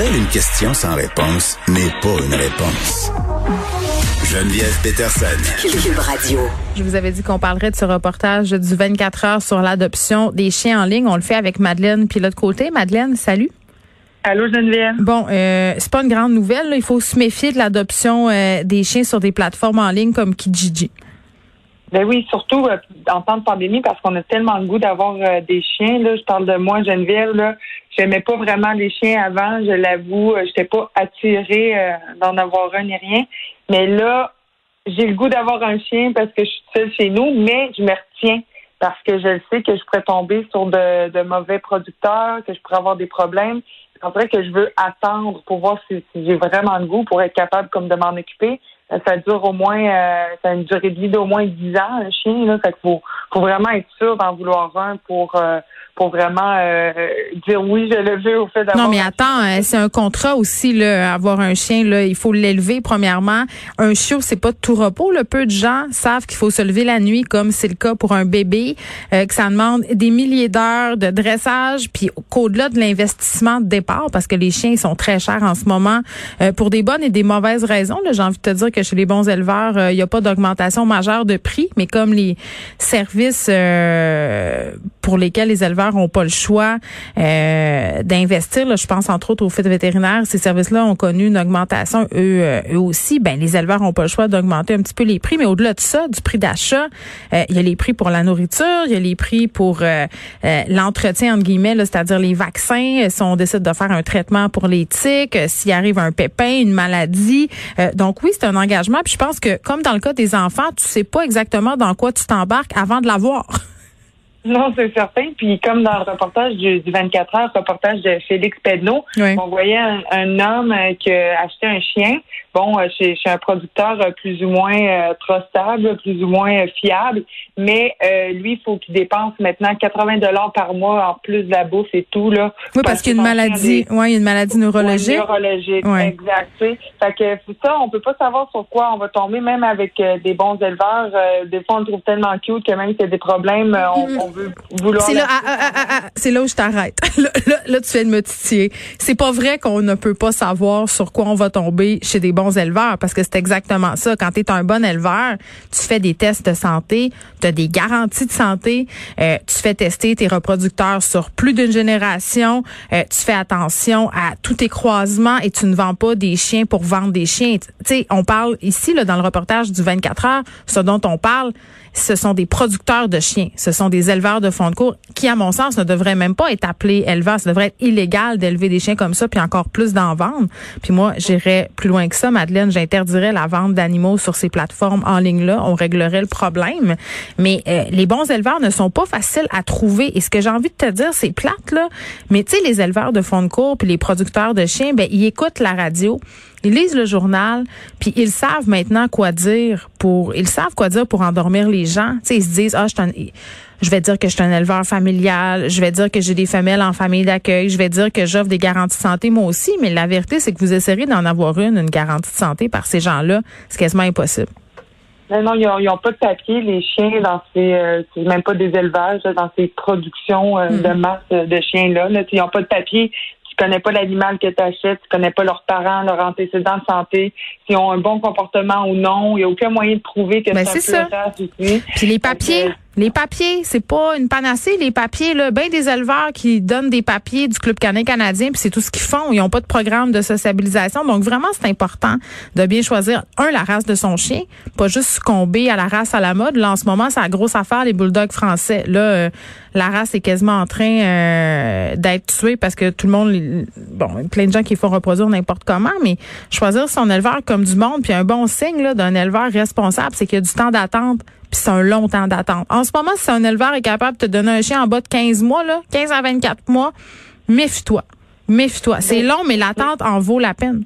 Pour elle, une question sans réponse n'est pas une réponse. Geneviève Peterson. Cube Radio. Je vous avais dit qu'on parlerait de ce reportage du 24 heures sur l'adoption des chiens en ligne. On le fait avec Madeleine puis l'autre côté. Madeleine, salut. Allô Geneviève. Bon, euh, c'est pas une grande nouvelle. là. Il faut se méfier de l'adoption euh, des chiens sur des plateformes en ligne comme Kijiji. Ben oui, surtout euh, en temps de pandémie parce qu'on a tellement le goût d'avoir euh, des chiens. Là, je parle de moi, Geneviève. Là, j'aimais pas vraiment les chiens avant. Je l'avoue, euh, j'étais pas attirée euh, d'en avoir un ni rien. Mais là, j'ai le goût d'avoir un chien parce que je suis seule chez nous, mais je me retiens parce que je sais que je pourrais tomber sur de, de mauvais producteurs, que je pourrais avoir des problèmes. C'est vrai que je veux attendre pour voir si, si j'ai vraiment le goût pour être capable comme de m'en occuper. Ça dure au moins, euh, ça a une durée de vie d'au moins 10 ans, un chien. Là, fait faut, faut vraiment être sûr d'en vouloir un pour, euh, pour vraiment euh, dire oui, je le veux au fait d'avoir. Non, mais attends, c'est un contrat aussi, là, avoir un chien, là, il faut l'élever premièrement. Un chiot, c'est pas de tout repos. Là. Peu de gens savent qu'il faut se lever la nuit, comme c'est le cas pour un bébé, euh, que ça demande des milliers d'heures de dressage, puis qu'au-delà de l'investissement de départ, parce que les chiens ils sont très chers en ce moment, euh, pour des bonnes et des mauvaises raisons. là. J'ai envie de te dire que chez les bons éleveurs, euh, il n'y a pas d'augmentation majeure de prix, mais comme les services euh, pour lesquels les éleveurs n'ont pas le choix euh, d'investir, là, je pense entre autres aux fêtes vétérinaires, ces services-là ont connu une augmentation eux, euh, eux aussi. Ben les éleveurs n'ont pas le choix d'augmenter un petit peu les prix, mais au-delà de ça, du prix d'achat, euh, il y a les prix pour la nourriture, il y a les prix pour euh, l'entretien entre guillemets, c'est-à-dire les vaccins. Si on décide de faire un traitement pour les tiques, s'il arrive un pépin, une maladie, donc oui, c'est un engagement. Puis je pense que comme dans le cas des enfants, tu sais pas exactement dans quoi tu t'embarques avant de l'avoir. Non, c'est certain. Puis comme dans le reportage du, du 24 heures, reportage de Félix Pedneau, Oui. on voyait un, un homme euh, qui a acheté un chien, bon, euh, chez, chez un producteur euh, plus ou moins euh, trustable, plus ou moins fiable, mais euh, lui, il faut qu'il dépense maintenant 80 dollars par mois en plus de la bouffe et tout là. Oui, parce qu'il y a une maladie, des- ouais, il y a une maladie neurologique. Neurologique, Ouais. exact. tu sais. Fait que ça, on peut pas savoir sur quoi on va tomber, même avec euh, des bons éleveurs. des fois, on le trouve tellement cute que même s'il y a des problèmes, on, on veut vouloir. C'est là, l'acheter. ah, ah, ah, c'est là où je t'arrête. là, là, là, tu viens de me titiller. C'est pas vrai qu'on ne peut pas savoir sur quoi on va tomber chez des bons éleveurs, parce que c'est exactement ça. Quand tu es un bon éleveur, tu fais des tests de santé, tu as des garanties de santé, euh, tu fais tester tes reproducteurs sur plus d'une génération, euh, tu fais attention à tous tes croisements et tu ne vends pas des chiens pour vendre des chiens. Tu sais, on parle ici, là, dans le reportage du 24 heures, ce dont on parle, ce sont des producteurs de chiens, ce sont des éleveurs de fonds de cours qui, à mon sens, ne devraient même pas être appelés éleveurs. Ça devrait être illégal d'élever des chiens comme ça, puis encore plus d'en vendre. Puis moi, j'irais plus loin que ça, Madeleine. J'interdirais la vente d'animaux sur ces plateformes en ligne-là. On réglerait le problème. Mais euh, les bons éleveurs ne sont pas faciles à trouver. Et ce que j'ai envie de te dire, c'est plate, là. Mais tu sais, les éleveurs de fonds de cours puis les producteurs de chiens, ben ils écoutent la radio. Ils lisent le journal, puis ils savent maintenant quoi dire pour ils savent quoi dire pour endormir les gens. Tu sais, ils se disent ah je un- je vais dire que je suis un éleveur familial, je vais dire que j'ai des femelles en famille d'accueil, je vais dire que j'offre des garanties de santé moi aussi, mais la vérité c'est que vous essayerez d'en avoir une une garantie de santé par ces gens-là, c'est quasiment impossible. Non, non, ils n'ont pas de papier, les chiens, dans ces, euh, c'est même pas des élevages, là, dans ces productions euh, Hmm. de masse euh, de chiens-là. Là, ils n'ont pas de papier. Tu connais pas l'animal que tu achètes, tu connais pas leurs parents, leurs antécédents de santé, s'ils ont un bon comportement ou non. Il n'y a aucun moyen de prouver que Ben, c'est un ça. Puis les papiers, Donc, les papiers, c'est pas une panacée. Les papiers, là, ben des éleveurs qui donnent des papiers du Club canin canadien, puis c'est tout ce qu'ils font. Ils n'ont pas de programme de sociabilisation. Donc vraiment, c'est important de bien choisir, un, la race de son chien, pas juste succomber à la race à la mode. Là, en ce moment, c'est la grosse affaire, les bulldogs français. Là, euh, la race est quasiment en train euh, d'être tuée parce que tout le monde, bon, plein de gens qui font reproduire n'importe comment, mais choisir son éleveur comme du monde, puis un bon signe là, d'un éleveur responsable, c'est qu'il y a du temps d'attente puis c'est un long temps d'attente. En ce moment, si un éleveur est capable de te donner un chien en bas de 15 mois, là, 15 à 24 mois, méfie-toi. Méfie-toi. C'est long, mais l'attente en vaut la peine.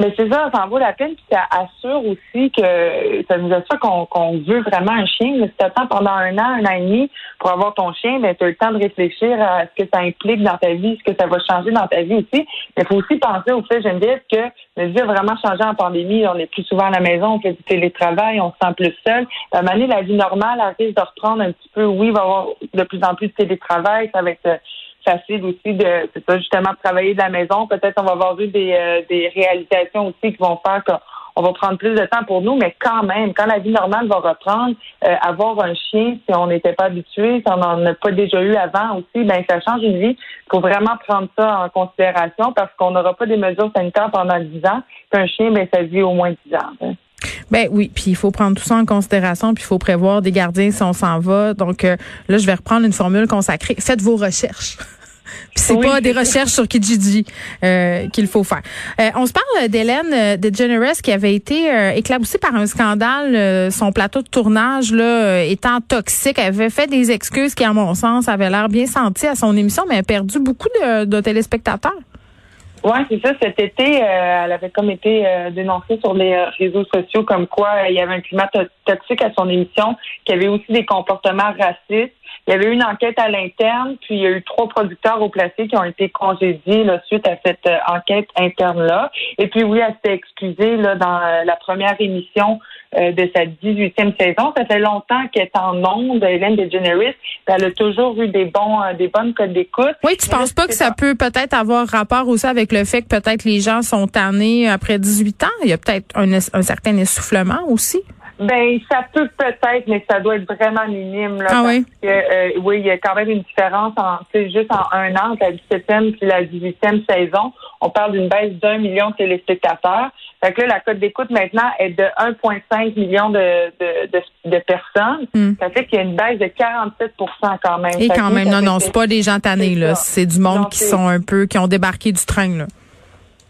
Mais c'est ça, ça en vaut la peine, puis ça assure aussi que ça nous assure qu'on veut vraiment un chien. Mais si tu attends pendant un an, un an et demi pour avoir ton chien, ben tu as le temps de réfléchir à ce que ça implique dans ta vie, ce que ça va changer dans ta vie aussi. Mais il faut aussi penser au fait, Geneviève, que notre vie a vraiment changé en pandémie. On est plus souvent à la maison, on fait du télétravail, on se sent plus seul. À un moment donné, la vie normale arrive de reprendre un petit peu. Oui, il va y avoir de plus en plus de télétravail, ça va être facile aussi de c'est ça justement travailler de la maison. Peut-être on va avoir des, euh, des réalisations aussi qui vont faire qu'on va prendre plus de temps pour nous, mais quand même, quand la vie normale va reprendre, euh, avoir un chien, si on n'était pas habitué, si on n'en a pas déjà eu avant aussi, ben ça change une vie. Il faut vraiment prendre ça en considération parce qu'on n'aura pas des mesures sanitaires pendant dix ans. Puis un chien, ben ça vit au moins dix ans. Hein. Ben oui, puis il faut prendre tout ça en considération, puis il faut prévoir des gardiens si on s'en va. Donc euh, là, je vais reprendre une formule consacrée. Faites vos recherches. Puis c'est pas des recherches sur Kijiji euh, qu'il faut faire. Euh, on se parle d'Hélène euh, DeGeneres qui avait été euh, éclaboussée par un scandale. son plateau de tournage là étant toxique, elle avait fait des excuses qui, à mon sens, avaient l'air bien senties à son émission, mais elle a perdu beaucoup de, de téléspectateurs. Oui, c'est ça. Cet été, euh, elle avait comme été euh, dénoncée sur les euh, réseaux sociaux comme quoi il y avait un climat toxique à son émission, qu'il y avait aussi des comportements racistes. Il y avait eu une enquête à l'interne, puis il y a eu trois producteurs au placé qui ont été congédiés là, suite à cette enquête interne-là. Et puis oui, elle s'était excusée là, dans la première émission euh, de sa 18e saison. Ça fait longtemps qu'elle est en onde, Hélène DeGeneres. Elle a toujours eu des bons, euh, des bonnes codes d'écoute. Oui, tu penses pas que ça peut peut-être avoir rapport aussi avec le fait que peut-être les gens sont tannés après 18 ans? Il y a peut-être un, un certain essoufflement aussi? Ben, ça peut peut-être, mais ça doit être vraiment minime. Là, ah oui? euh, oui, il y a quand même une différence en, juste en un an, la 17e puis la 18e saison. On parle d'une baisse d'un million de téléspectateurs. Fait que là, la cote d'écoute maintenant est de 1,5 million de, de, de, personnes. Hmm. Ça fait qu'il y a une baisse de 47 quand même. Et quand même, non, non, c'est pas des gens tannés, là. C'est du monde qui sont un peu, qui ont débarqué du train, là.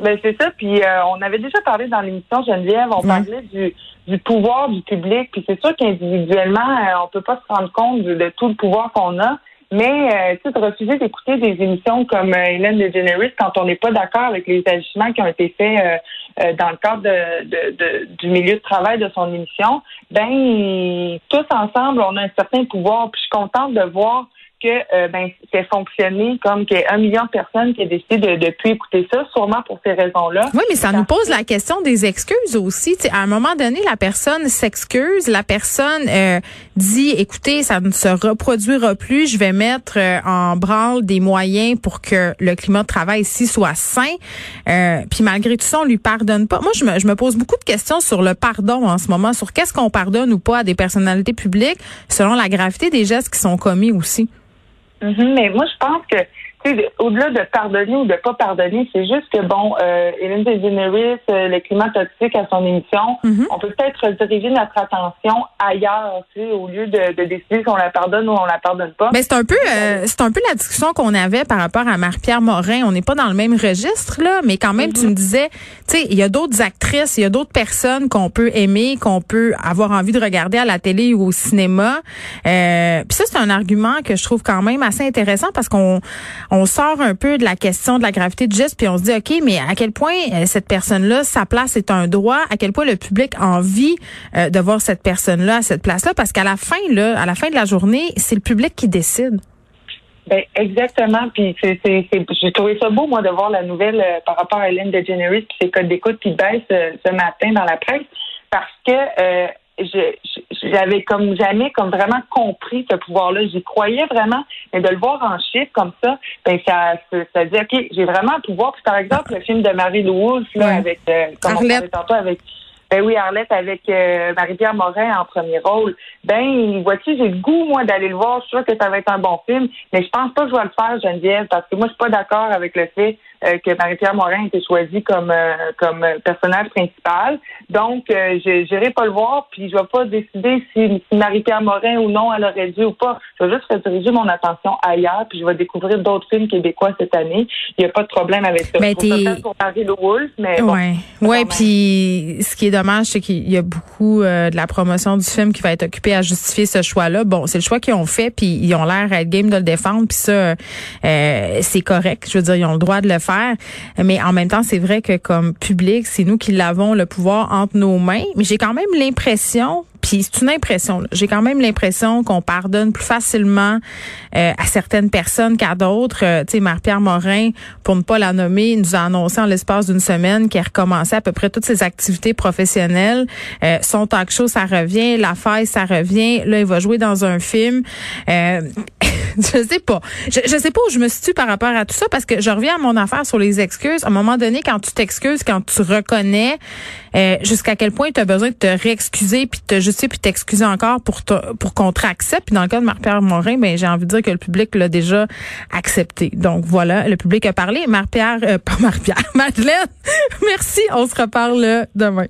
Ben, c'est ça. Puis euh, on avait déjà parlé dans l'émission Geneviève, on parlait du du pouvoir du public. Puis c'est sûr qu'individuellement, euh, on peut pas se rendre compte de, tout le pouvoir qu'on a. Mais euh, de refuser d'écouter des émissions comme euh, Hélène DeGeneres quand on n'est pas d'accord avec les agissements qui ont été faits euh, dans le cadre de, de, du milieu de travail de son émission, ben tous ensemble, on a un certain pouvoir. Puis je suis contente de voir que euh, ben, c'est fonctionné comme qu'il y a un million de personnes qui ont décidé de ne plus écouter ça, sûrement pour ces raisons-là. Oui, mais ça nous pose la question des excuses aussi. à un moment donné, la personne s'excuse, la personne euh, dit, écoutez, ça ne se reproduira plus, je vais mettre euh, en branle des moyens pour que le climat de travail ici soit sain. puis malgré tout ça, on lui pardonne pas. Moi, je me, je me pose beaucoup de questions sur le pardon en ce moment, sur qu'est-ce qu'on pardonne ou pas à des personnalités publiques selon la gravité des gestes qui sont commis aussi. Mhm, mais moi, je pense que au-delà de pardonner ou de pas pardonner, c'est juste que bon, euh, Hélène DeGeneres, euh, le climat toxique à son émission, mhm. on peut peut-être diriger notre attention ailleurs, tu sais, au lieu de, de décider si on la pardonne ou on la pardonne pas. Mais c'est un peu, euh, c'est un peu la discussion qu'on avait par rapport à Marie-Pierre Morin. On n'est pas dans le même registre là, mais quand même, tu mhm. me disais, tu sais, il y a d'autres actrices, il y a d'autres personnes qu'on peut aimer, qu'on peut avoir envie de regarder à la télé ou au cinéma. Euh, Puis ça, c'est un argument que je trouve quand même assez intéressant parce qu'on on sort un peu de la question de la gravité du geste, puis on se dit, OK, mais à quel point euh, cette personne-là, sa place est un droit, à quel point le public a envie euh, de voir cette personne-là à cette place-là, parce qu'à la fin, là, à la fin de la journée, c'est le public qui décide. Ben, exactement. Puis c'est, j'ai trouvé ça beau, moi, de voir la nouvelle euh, par rapport à Hélène DeGeneres puis ses codes d'écoute qui baissent ce matin dans la presse, parce que j'avais comme jamais comme vraiment compris ce pouvoir-là. J'y croyais vraiment, mais de le voir en chiffres comme ça, ben ça, ça, dit ok, j'ai vraiment un pouvoir. Puis par exemple, le film de Marie Louise là, avec euh, comme on parlait tantôt avec ben oui, Arlette avec euh, Marie-Pierre Morin en premier rôle. Ben, vois-tu, j'ai le goût, moi, d'aller le voir. Je suis sûre que ça va être un bon film, mais je pense pas que je vais le faire, Geneviève, parce que moi, je suis pas d'accord avec le fait euh, que Marie-Pierre Morin a été choisie comme euh, comme personnage principal. Donc, euh, je n'irai pas le voir, puis je vais pas décider si, Marie-Pierre Morin ou non elle aurait dû ou pas. Je vais juste rediriger mon attention ailleurs, puis je vais découvrir d'autres films québécois cette année. Il n'y a pas de problème avec ça. Ben, pour Marie Wolf, mais ouais, ouais. Puis ce qui est dommage, c'est qu'il y a beaucoup de la promotion du film qui va être occupée à justifier ce choix-là. Bon, c'est le choix qu'ils ont fait, puis ils ont l'air à être game de le défendre, puis ça, c'est correct. Je veux dire, ils ont le droit de le faire. Mais en même temps, c'est vrai que comme public, c'est nous qui l'avons le pouvoir entre nos mains. Mais j'ai quand même l'impression puis c'est une impression. J'ai quand même l'impression qu'on pardonne plus facilement euh, à certaines personnes qu'à d'autres. Euh, tu sais, Marie-Pierre Morin, pour ne pas la nommer, nous a annoncé en l'espace d'une semaine qu'elle recommençait à peu près toutes ses activités professionnelles. Euh, son talk show, ça revient. La faille, ça revient. Là, il va jouer dans un film. Euh, je sais pas. Je, sais pas où je me situe par rapport à tout ça parce que je reviens à mon affaire sur les excuses. À un moment donné, quand tu t'excuses, quand tu reconnais, euh, jusqu'à quel point tu as besoin de te réexcuser puis de te justifier puis t'excuser encore pour pour qu'on te réaccepte. Puis dans le cas de Marc-Pierre Morin, ben j'ai envie de dire que le public l'a déjà accepté. Donc voilà, le public a parlé. Marc-Pierre, euh, pas Marc-Pierre, Madeleine, merci. On se reparle demain.